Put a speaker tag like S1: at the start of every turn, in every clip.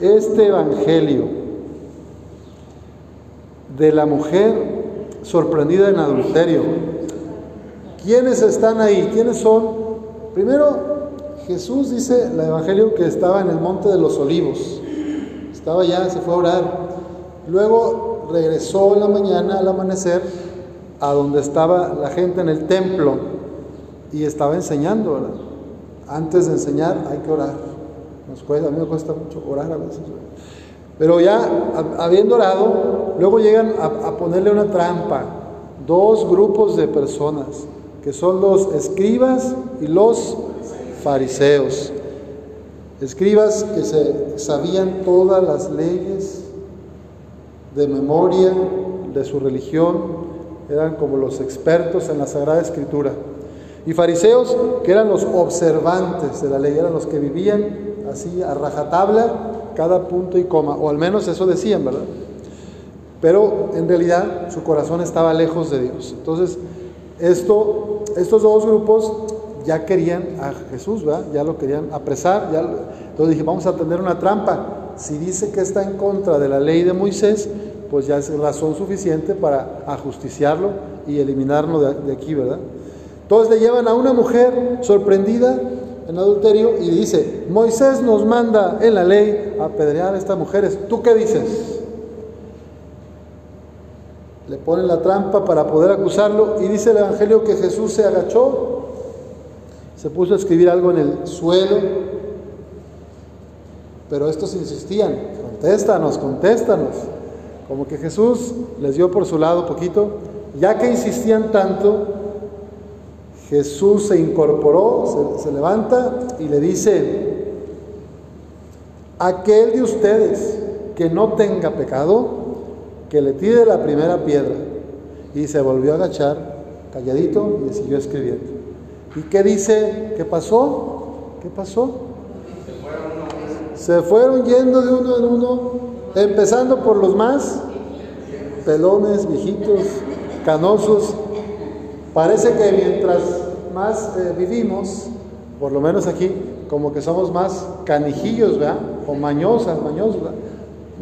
S1: este evangelio de la mujer sorprendida en adulterio. ¿Quiénes están ahí? ¿Quiénes son? Primero, Jesús dice el evangelio que estaba en el monte de los olivos. Estaba ya, se fue a orar. Luego regresó en la mañana al amanecer a donde estaba la gente en el templo y estaba enseñando. Antes de enseñar hay que orar. Nos cuesta, a mí me cuesta mucho orar a veces. Pero ya habiendo orado, luego llegan a, ponerle una trampa. Dos grupos de personas, que son los escribas y los fariseos. Escribas que se sabían todas las leyes de memoria de su religión, eran como los expertos en la Sagrada Escritura. Y fariseos que eran los observantes de la ley, eran los que vivían así a rajatabla cada punto y coma, o al menos eso decían, ¿verdad? Pero en realidad su corazón estaba lejos de Dios. Entonces, esto, estos dos grupos ya querían a Jesús, ¿verdad? Ya lo querían apresar. Ya, entonces dije, vamos a tener una trampa. Si dice que está en contra de la ley de Moisés, pues ya es razón suficiente para ajusticiarlo y eliminarlo de, de aquí, ¿verdad? Entonces le llevan a una mujer sorprendida en adulterio y dice, Moisés nos manda en la ley apedrear a estas mujeres. ¿Tú qué dices? Le ponen la trampa para poder acusarlo y dice el Evangelio que Jesús se agachó, se puso a escribir algo en el suelo, pero estos insistían, contéstanos, contéstanos. Como que Jesús les dio por su lado poquito, ya que insistían tanto, Jesús se incorporó, se, levanta y le dice, aquel de ustedes que no tenga pecado, que le tire la primera piedra. Y se volvió a agachar, calladito, y siguió escribiendo. ¿Y qué dice? ¿Qué pasó? ¿Qué pasó? Se fueron yendo de uno en uno, empezando por los más pelones, viejitos, canosos, Parece que mientras más eh, vivimos, por lo menos aquí, como que somos más canijillos, ¿verdad? O mañosas, mañosos, ¿verdad?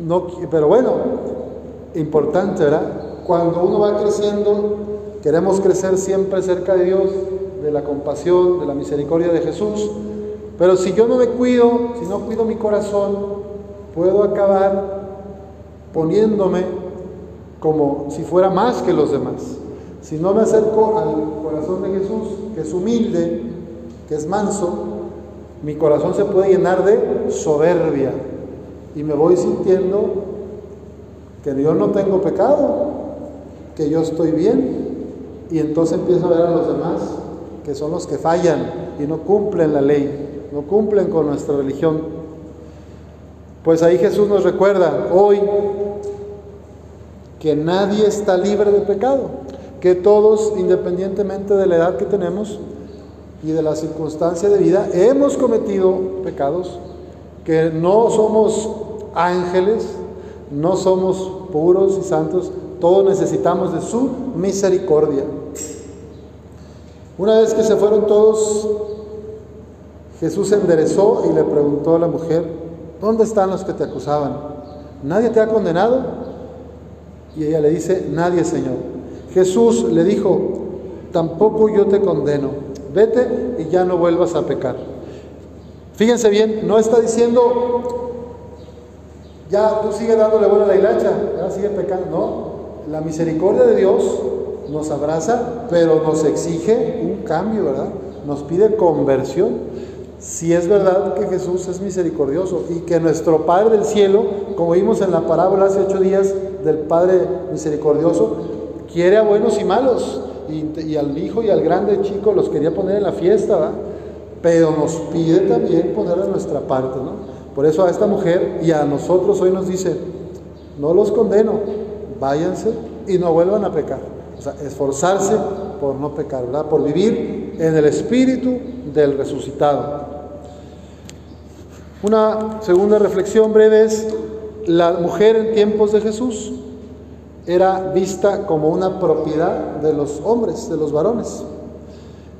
S1: No, pero bueno, importante, ¿verdad? Cuando uno va creciendo, queremos crecer siempre cerca de Dios, de la compasión, de la misericordia de Jesús. Pero si yo no me cuido, si no cuido mi corazón, puedo acabar poniéndome como si fuera más que los demás. Si no me acerco al corazón de Jesús, que es humilde, que es manso, mi corazón se puede llenar de soberbia y me voy sintiendo que yo no tengo pecado, que yo estoy bien y entonces empiezo a ver a los demás que son los que fallan y no cumplen la ley, no cumplen con nuestra religión. Pues ahí Jesús nos recuerda hoy que nadie está libre de pecado que todos, independientemente de la edad que tenemos y de la circunstancia de vida, hemos cometido pecados, que no somos ángeles, no somos puros y santos, todos necesitamos de su misericordia. Una vez que se fueron todos, Jesús se enderezó y le preguntó a la mujer, ¿dónde están los que te acusaban? ¿Nadie te ha condenado? Y ella le dice, nadie, Señor. Jesús le dijo, tampoco yo te condeno, vete y ya no vuelvas a pecar. Fíjense bien, no está diciendo, ya tú sigue dándole buena a la hilacha, ya sigue pecando. No, la misericordia de Dios nos abraza, pero nos exige un cambio, ¿verdad? Nos pide conversión. Si es verdad que Jesús es misericordioso y que nuestro Padre del cielo, como vimos en la parábola hace ocho días del Padre misericordioso, quiere a buenos y malos, y, al hijo y al grande chico los quería poner en la fiesta, pero nos pide también poner a nuestra parte, ¿no? Por eso a esta mujer y a nosotros hoy nos dice, no los condeno, váyanse y no vuelvan a pecar. O sea, esforzarse por no pecar, ¿verdad? Por vivir en el espíritu del resucitado. Una segunda reflexión breve es la mujer en tiempos de Jesús era vista como una propiedad de los hombres, de los varones.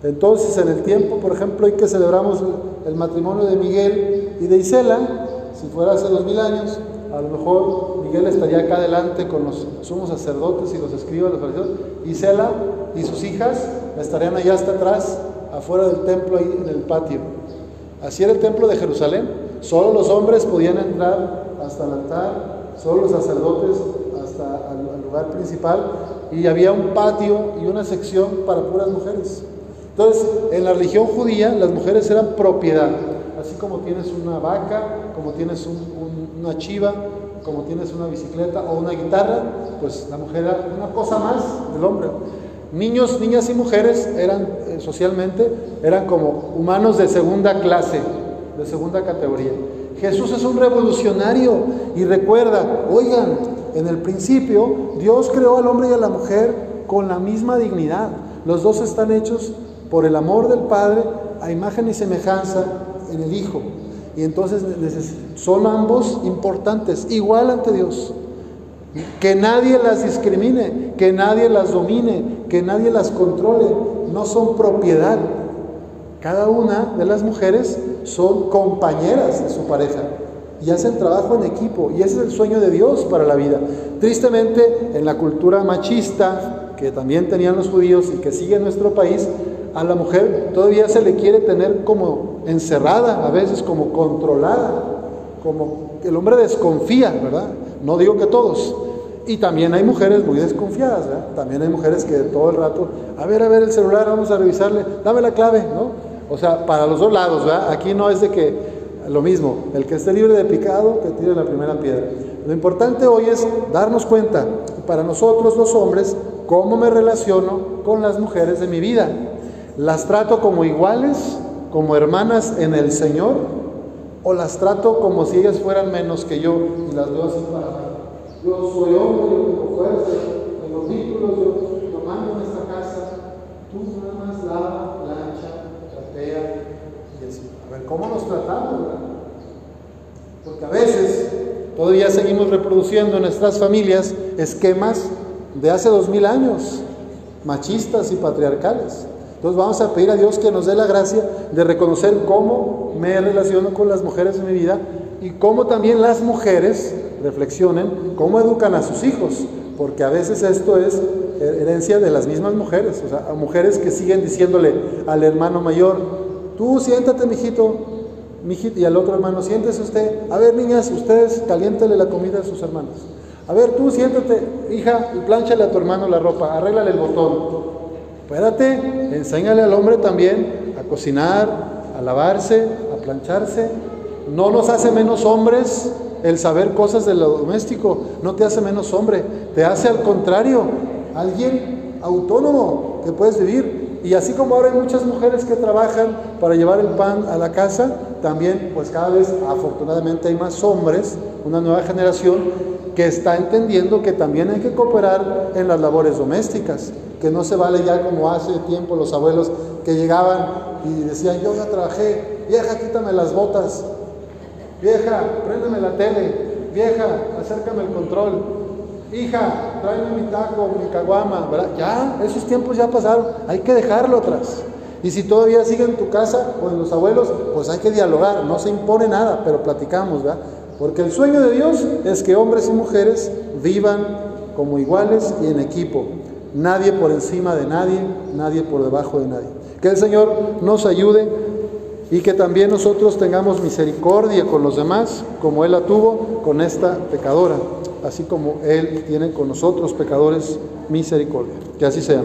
S1: Entonces, en el tiempo, por ejemplo, hoy que celebramos el matrimonio de Miguel y de Isela, si fuera hace dos mil años, a lo mejor Miguel estaría acá adelante con los sumos sacerdotes y los escribas, los fariseos, y Sela y sus hijas estarían allá hasta atrás, afuera del templo, ahí en el patio. Así era el templo de Jerusalén. Solo los hombres podían entrar hasta el altar, solo los sacerdotes principal, y había un patio y una sección para puras mujeres. Entonces, en la religión judía, las mujeres eran propiedad así como tienes una vaca, como tienes una chiva, como tienes una bicicleta o una guitarra, pues la mujer era una cosa más del hombre. Niños, niñas y mujeres eran eh, socialmente, eran como humanos de segunda clase, de segunda categoría. Jesús es un revolucionario y recuerda, oigan, en el principio Dios creó al hombre y a la mujer con la misma dignidad. Los dos están hechos por el amor del Padre a imagen y semejanza en el Hijo. Y entonces son ambos importantes, igual ante Dios. Que nadie las discrimine, que nadie las domine, que nadie las controle. No son propiedad. Cada una de las mujeres son compañeras de su pareja y hacen trabajo en equipo. Y ese es el sueño de Dios para la vida. Tristemente, en la cultura machista que también tenían los judíos y que sigue en nuestro país, a la mujer todavía se le quiere tener como encerrada, a veces como controlada, como el hombre desconfía, ¿verdad? No digo que todos. Y también hay mujeres muy desconfiadas, ¿verdad? También hay mujeres que todo el rato, a ver, a ver el celular, vamos a revisarle, dame la clave, ¿no? O sea, para los dos lados, ¿verdad? Aquí no es de que lo mismo, el que esté libre de pecado, que tire la primera piedra. Lo importante hoy es darnos cuenta, para nosotros los hombres, cómo me relaciono con las mujeres de mi vida. ¿Las trato como iguales, como hermanas en el Señor? ¿O las trato como si ellas fueran menos que yo y las veo así para Yo soy hombre, yo tengo fuerza, tengo títulos, yo, yo mando en esta casa. Tú nada más plancha, tratea y así. A ver, ¿cómo nos tratamos? Porque a veces todavía seguimos reproduciendo en nuestras familias esquemas de hace dos mil años, machistas y patriarcales. Entonces vamos a pedir a Dios que nos dé la gracia de reconocer cómo me relaciono con las mujeres en mi vida y cómo también las mujeres reflexionen cómo educan a sus hijos, porque a veces esto es herencia de las mismas mujeres, o sea, a mujeres que siguen diciéndole al hermano mayor, tú siéntate, mijito, mijito, y al otro hermano, siéntese usted, a ver, niñas, ustedes caliéntale la comida a sus hermanos. A ver, tú siéntate, hija, y plánchale a tu hermano la ropa, arréglale el botón. Espérate, enséñale al hombre también a cocinar, a lavarse, a plancharse. No nos hace menos hombres el saber cosas de lo doméstico, no te hace menos hombre, te hace al contrario, alguien autónomo que puedes vivir. Y así como ahora hay muchas mujeres que trabajan para llevar el pan a la casa, también pues cada vez afortunadamente hay más hombres, una nueva generación que está entendiendo que también hay que cooperar en las labores domésticas que no se vale ya como hace tiempo los abuelos que llegaban y decían, yo ya trabajé, vieja, quítame las botas, vieja, préndeme la tele, vieja, acércame el control, hija, tráeme mi taco, mi caguama, ¿verdad? Ya, esos tiempos ya pasaron, hay que dejarlo atrás. Y si todavía sigue en tu casa o en los abuelos, pues hay que dialogar, no se impone nada, pero platicamos, ¿verdad? Porque el sueño de Dios es que hombres y mujeres vivan como iguales y en equipo. Nadie por encima de nadie, nadie por debajo de nadie. Que el Señor nos ayude y que también nosotros tengamos misericordia con los demás, como Él la tuvo con esta pecadora, así como Él tiene con nosotros pecadores misericordia. Que así sea.